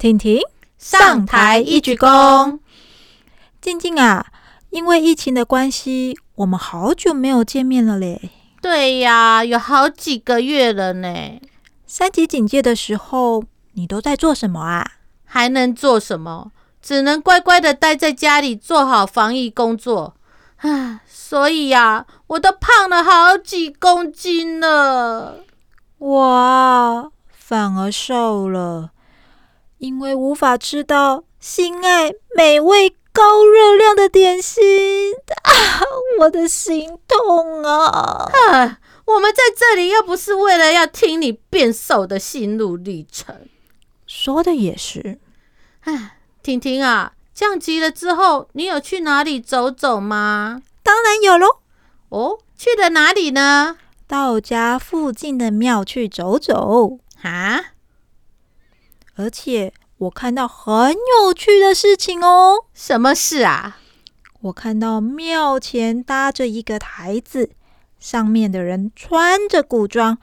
婷婷上台一鞠躬。静静啊，因为疫情的关系，我们好久没有见面了嘞。对呀，有好几个月了呢。三级警戒的时候，你都在做什么啊？还能做什么？只能乖乖的待在家里，做好防疫工作。唉，所以呀，我都胖了好几公斤了。哇，反而瘦了。因为无法吃到心爱美味高热量的点心啊，我的心痛啊！啊，我们在这里又不是为了要听你变瘦的心路历程。说的也是。唉，婷婷啊，降级了之后，你有去哪里走走吗？当然有喽。哦，去了哪里呢？到家附近的庙去走走。啊？而且我看到很有趣的事情哦！什么事啊？我看到庙前搭着一个台子，上面的人穿着古装。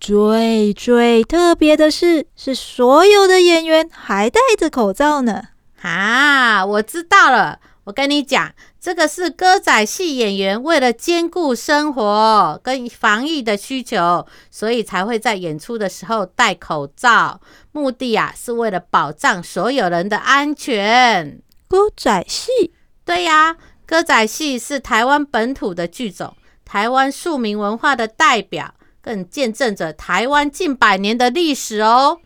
最最特别的是，是所有的演员还戴着口罩呢！啊，我知道了。我跟你讲，这个是歌仔戏演员为了兼顾生活跟防疫的需求，所以才会在演出的时候戴口罩。目的啊，是为了保障所有人的安全。歌仔戏？对呀，歌仔戏是台湾本土的剧种，台湾庶民文化的代表，更见证着台湾近百年的历史哦。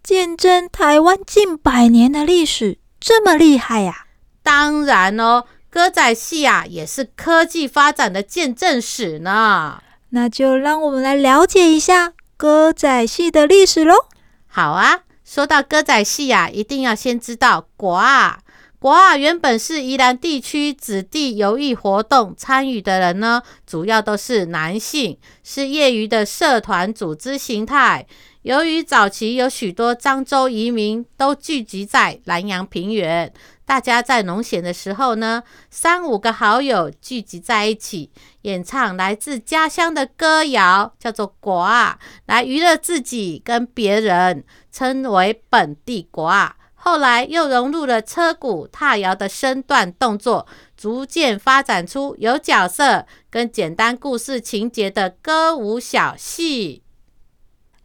见证台湾近百年的历史，这么厉害呀？当然哦，歌仔戏啊，也是科技发展的见证史呢。那就让我们来了解一下歌仔戏的历史喽。好啊，说到歌仔戏啊，一定要先知道国啊。国啊原本是宜兰地区子弟游艺活动参与的人呢，主要都是男性，是业余的社团组织形态。由于早期有许多漳州移民都聚集在南阳平原。大家在农闲的时候呢，三五个好友聚集在一起，演唱来自家乡的歌谣，叫做国啊，来娱乐自己跟别人，称为本地国啊。后来又融入了车鼓、踏摇的身段动作，逐渐发展出有角色跟简单故事情节的歌舞小戏。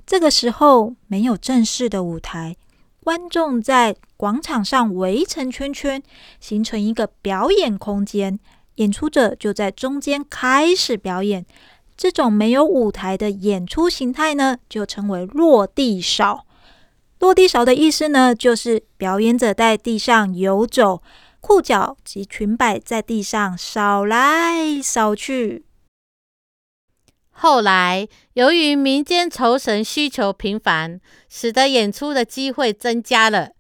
这个时候没有正式的舞台。观众在广场上围成圈圈，形成一个表演空间。演出者就在中间开始表演。这种没有舞台的演出形态呢，就称为落地扫。落地扫的意思呢，就是表演者在地上游走，裤脚及裙摆在地上扫来扫去。后来，由于民间酬神需求频繁，使得演出的机会增加了。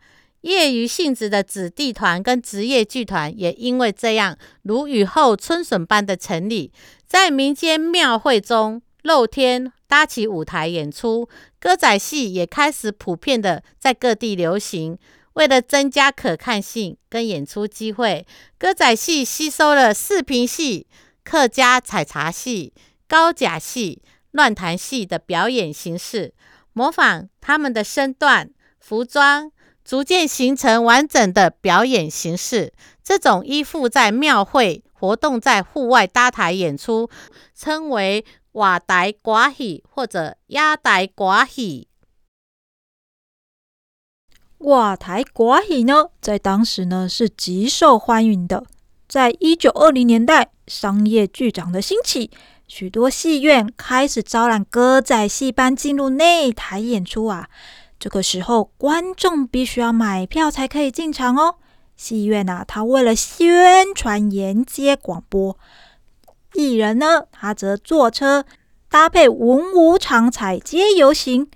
业余性质的子弟团跟职业剧团也因为这样，如雨后春笋般的成立，在民间庙会中露天搭起舞台演出。歌仔戏也开始普遍的在各地流行。为了增加可看性跟演出机会，歌仔戏吸收了四平戏、客家采茶戏。高甲戏、乱弹戏的表演形式，模仿他们的身段、服装，逐渐形成完整的表演形式。这种依附在庙会活动，在户外搭台演出，称为瓦台寡戏或者压台寡戏。瓦台寡戏呢，在当时呢是极受欢迎的。在一九二零年代，商业剧场的兴起。许多戏院开始招揽歌仔戏班进入内台演出啊！这个时候，观众必须要买票才可以进场哦。戏院啊，他为了宣传沿街广播，艺人呢，他则坐车搭配文武场踩街游行。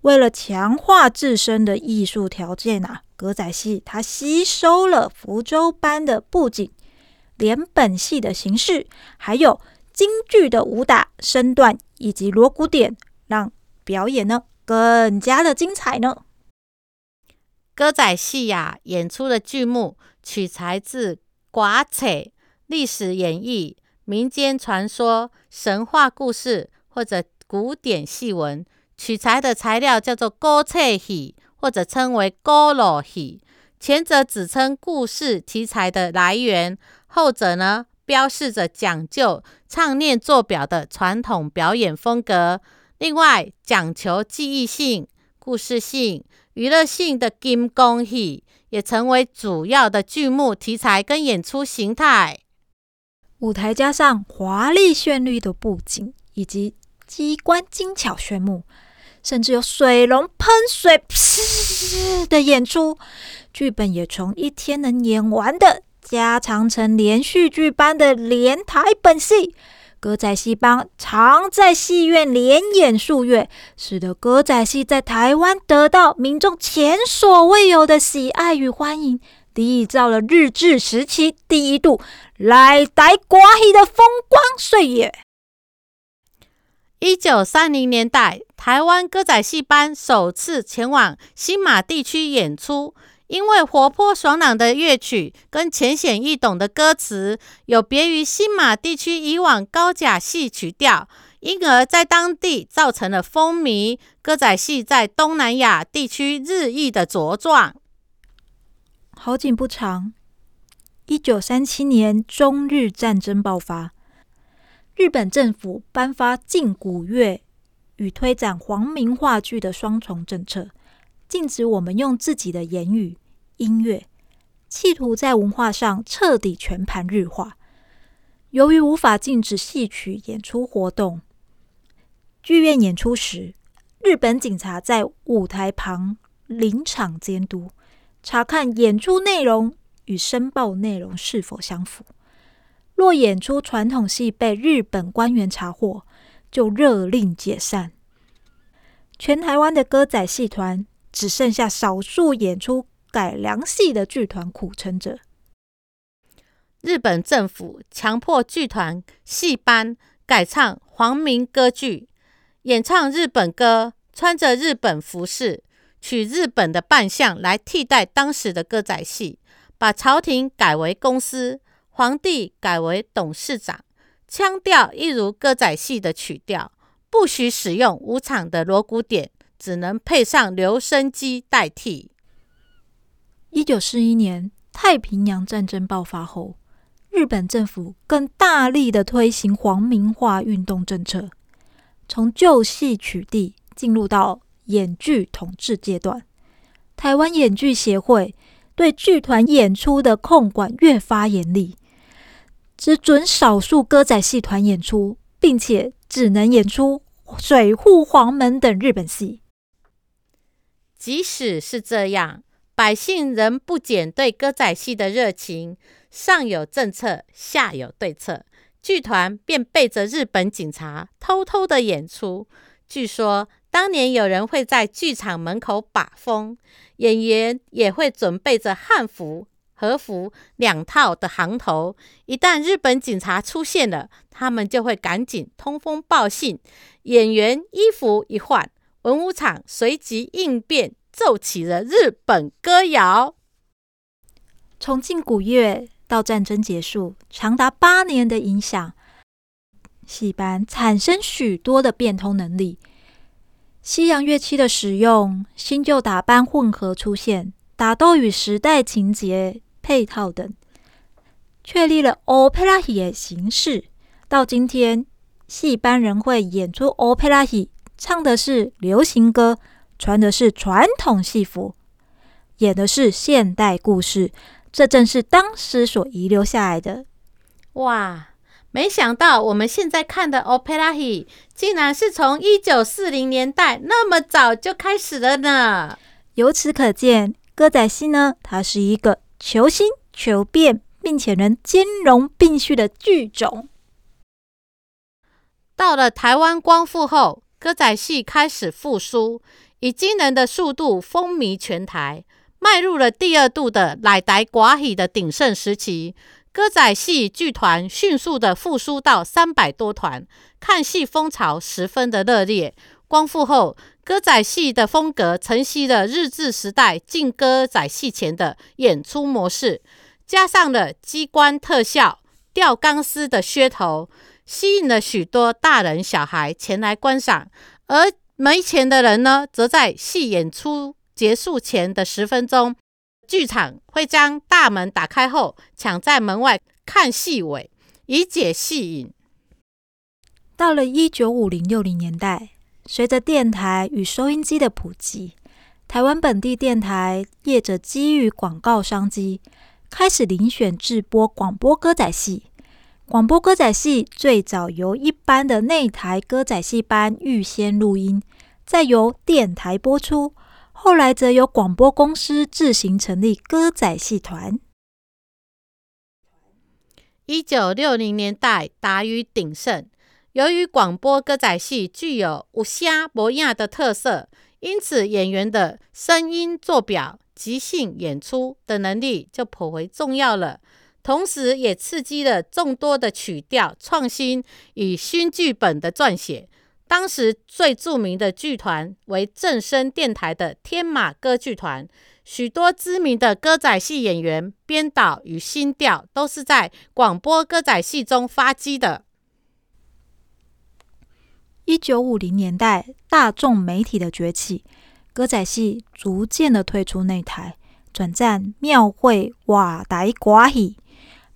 为了强化自身的艺术条件啊，歌仔戏它吸收了福州班的布景、连本戏的形式，还有。京剧的武打身段以及锣鼓点，让表演呢更加的精彩呢。歌仔戏呀，演出的剧目取材自寡扯、历史演义、民间传说、神话故事或者古典戏文，取材的材料叫做歌册戏。或者称为歌路戏。前者指称故事题材的来源，后者呢，标示着讲究唱念做表的传统表演风格。另外，讲求记忆性、故事性、娱乐性的金光戏也成为主要的剧目题材跟演出形态。舞台加上华丽绚丽的布景，以及机关精巧炫目，甚至有水龙喷水的演出。剧本也从一天能演完的，加长成连续剧般的连台本戏。歌仔戏班常在戏院连演数月，使得歌仔戏在台湾得到民众前所未有的喜爱与欢迎。缔造了日治时期第一度来台歌戏的风光岁月。一九三零年代，台湾歌仔戏班首次前往新马地区演出，因为活泼爽朗的乐曲跟浅显易懂的歌词，有别于新马地区以往高甲戏曲调，因而在当地造成了风靡。歌仔戏在东南亚地区日益的茁壮。好景不长，一九三七年中日战争爆发，日本政府颁发禁古乐与推展皇民话剧的双重政策，禁止我们用自己的言语、音乐，企图在文化上彻底全盘日化。由于无法禁止戏曲演出活动，剧院演出时，日本警察在舞台旁临场监督。查看演出内容与申报内容是否相符。若演出传统戏被日本官员查获，就勒令解散。全台湾的歌仔戏团只剩下少数演出改良戏的剧团苦撑着。日本政府强迫剧团戏班改唱皇民歌剧，演唱日本歌，穿着日本服饰。取日本的扮相来替代当时的歌仔戏，把朝廷改为公司，皇帝改为董事长，腔调一如歌仔戏的曲调，不许使用无场的锣鼓点，只能配上留声机代替。一九四一年太平洋战争爆发后，日本政府更大力的推行皇民化运动政策，从旧戏取缔进入到。演剧统治阶段，台湾演剧协会对剧团演出的控管越发严厉，只准少数歌仔戏团演出，并且只能演出《水户黄门》等日本戏。即使是这样，百姓仍不减对歌仔戏的热情。上有政策，下有对策，剧团便背着日本警察偷偷的演出。据说。当年有人会在剧场门口把风，演员也会准备着汉服、和服两套的行头。一旦日本警察出现了，他们就会赶紧通风报信。演员衣服一换，文武场随即应变，奏起了日本歌谣。从禁古乐到战争结束，长达八年的影响，戏班产生许多的变通能力。西洋乐器的使用、新旧打扮混合出现、打斗与时代情节配套等，确立了 Opera 戏的形式。到今天，戏班仍会演出 Opera 戏，唱的是流行歌，穿的是传统戏服，演的是现代故事。这正是当时所遗留下来的。哇！没想到我们现在看的 Opera 戏，竟然是从一九四零年代那么早就开始了呢。由此可见，歌仔戏呢，它是一个求新求变，并且能兼容并蓄的剧种。到了台湾光复后，歌仔戏开始复苏，以惊人的速度风靡全台，迈入了第二度的来台寡喜的鼎盛时期。歌仔戏剧团迅速的复苏到三百多团，看戏风潮十分的热烈。光复后，歌仔戏的风格承袭了日治时代进歌仔戏前的演出模式，加上了机关特效、吊钢丝的噱头，吸引了许多大人小孩前来观赏。而没钱的人呢，则在戏演出结束前的十分钟，剧场会将大门打开后，抢在门外看戏尾，以解戏瘾。到了一九五零六零年代，随着电台与收音机的普及，台湾本地电台业者基于广告商机，开始遴选制播广播歌仔戏。广播歌仔戏最早由一般的内台歌仔戏班预先录音，再由电台播出。后来则由广播公司自行成立歌仔戏团。一九六零年代达于鼎盛，由于广播歌仔戏具有无声无影的特色，因此演员的声音做表、即兴演出的能力就颇为重要了。同时，也刺激了众多的曲调创新与新剧本的撰写。当时最著名的剧团为正声电台的天马歌剧团，许多知名的歌仔戏演员、编导与新调都是在广播歌仔戏中发迹的。一九五零年代，大众媒体的崛起，歌仔戏逐渐的退出内台，转战庙会瓦台歌戏。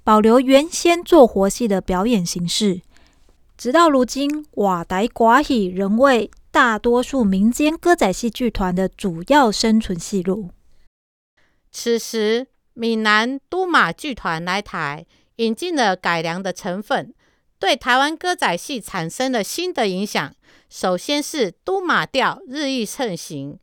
保留原先做活戏的表演形式，直到如今，瓦台寡戏仍为大多数民间歌仔戏剧团的主要生存戏路。此时，闽南都马剧团来台，引进了改良的成分，对台湾歌仔戏产生了新的影响。首先是都马调日益盛行，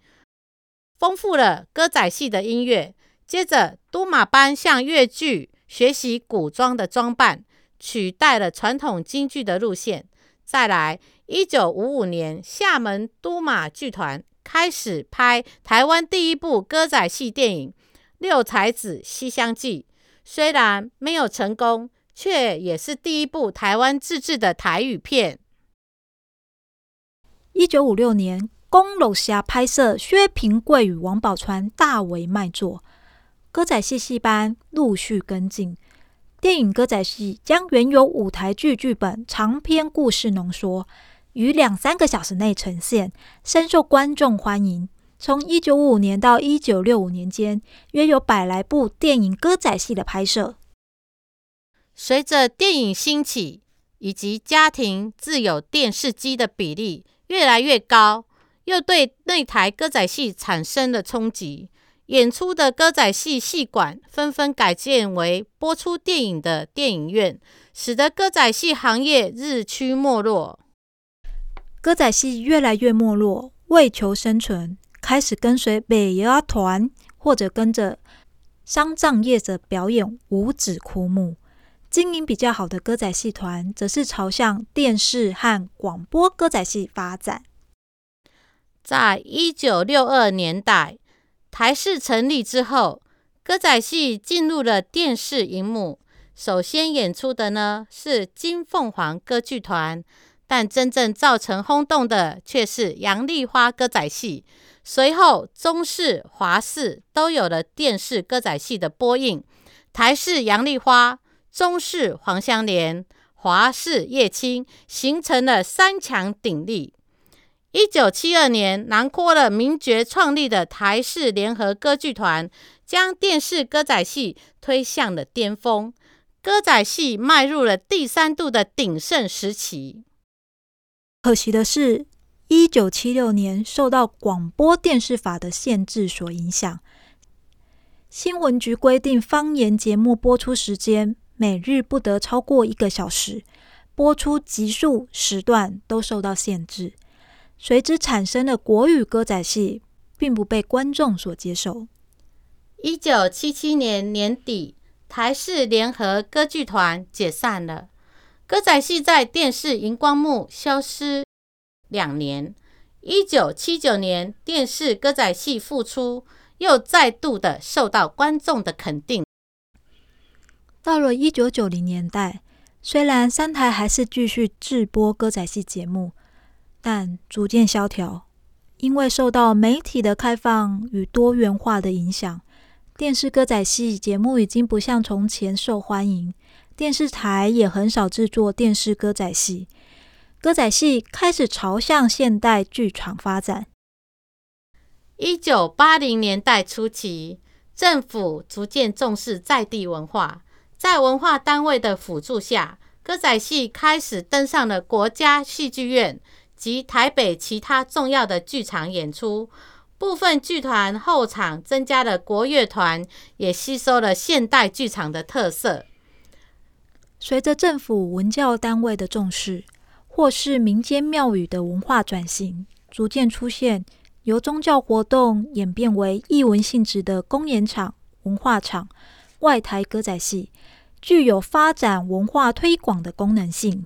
丰富了歌仔戏的音乐。接着，都马班向粤剧。学习古装的装扮，取代了传统京剧的路线。再来，一九五五年，厦门都马剧团开始拍台湾第一部歌仔戏电影《六才子西厢记》，虽然没有成功，却也是第一部台湾自制的台语片。一九五六年，公路侠拍摄薛平贵与王宝钏大为卖座。歌仔戏戏班陆续跟进，电影歌仔戏将原有舞台剧剧本长篇故事浓缩，于两三个小时内呈现，深受观众欢迎。从一九五五年到一九六五年间，约有百来部电影歌仔戏的拍摄。随着电影兴起，以及家庭自有电视机的比例越来越高，又对内台歌仔戏产生了冲击。演出的歌仔戏戏馆纷纷改建为播出电影的电影院，使得歌仔戏行业日趋没落。歌仔戏越来越没落，为求生存，开始跟随北爷团或者跟着丧葬业者表演五指枯木。经营比较好的歌仔戏团，则是朝向电视和广播歌仔戏发展。在一九六二年代。台视成立之后，歌仔戏进入了电视荧幕。首先演出的呢是金凤凰歌剧团，但真正造成轰动的却是杨丽花歌仔戏。随后，中视、华视都有了电视歌仔戏的播映。台视杨丽花，中视黄香莲，华视叶青，形成了三强鼎立。一九七二年，囊括了名角创立的台视联合歌剧团，将电视歌仔戏推向了巅峰，歌仔戏迈入了第三度的鼎盛时期。可惜的是，一九七六年受到广播电视法的限制所影响，新闻局规定方言节目播出时间每日不得超过一个小时，播出集数时段都受到限制。随之产生的国语歌仔戏，并不被观众所接受。一九七七年年底，台视联合歌剧团解散了，歌仔戏在电视荧光幕消失两年。一九七九年，电视歌仔戏复出，又再度的受到观众的肯定。到了一九九零年代，虽然三台还是继续制播歌仔戏节目。但逐渐萧条，因为受到媒体的开放与多元化的影响，电视歌仔戏节目已经不像从前受欢迎，电视台也很少制作电视歌仔戏，歌仔戏开始朝向现代剧场发展。一九八零年代初期，政府逐渐重视在地文化，在文化单位的辅助下，歌仔戏开始登上了国家戏剧院及台北其他重要的剧场演出。部分剧团后场增加了国乐团，也吸收了现代剧场的特色。随着政府文教单位的重视，或是民间庙宇的文化转型，逐渐出现由宗教活动演变为艺文性质的公演场、文化场、外台歌仔戏，具有发展文化推广的功能性。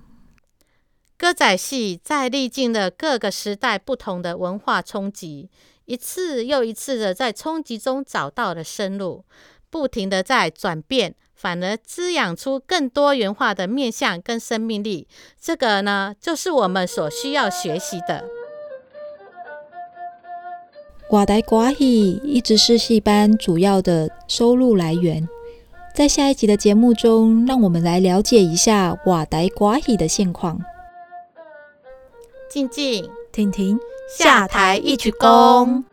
歌仔戏在历经了各个时代不同的文化冲击。一次又一次的在冲击中找到了生路，不停的在转变，反而滋养出更多元化的面向跟生命力。这个呢，就是我们所需要学习的。外台歌戏一直是戏班主要的收入来源。在下一集的节目中，让我们来了解一下瓦台歌戏的现况。静静。婷婷下台一曲功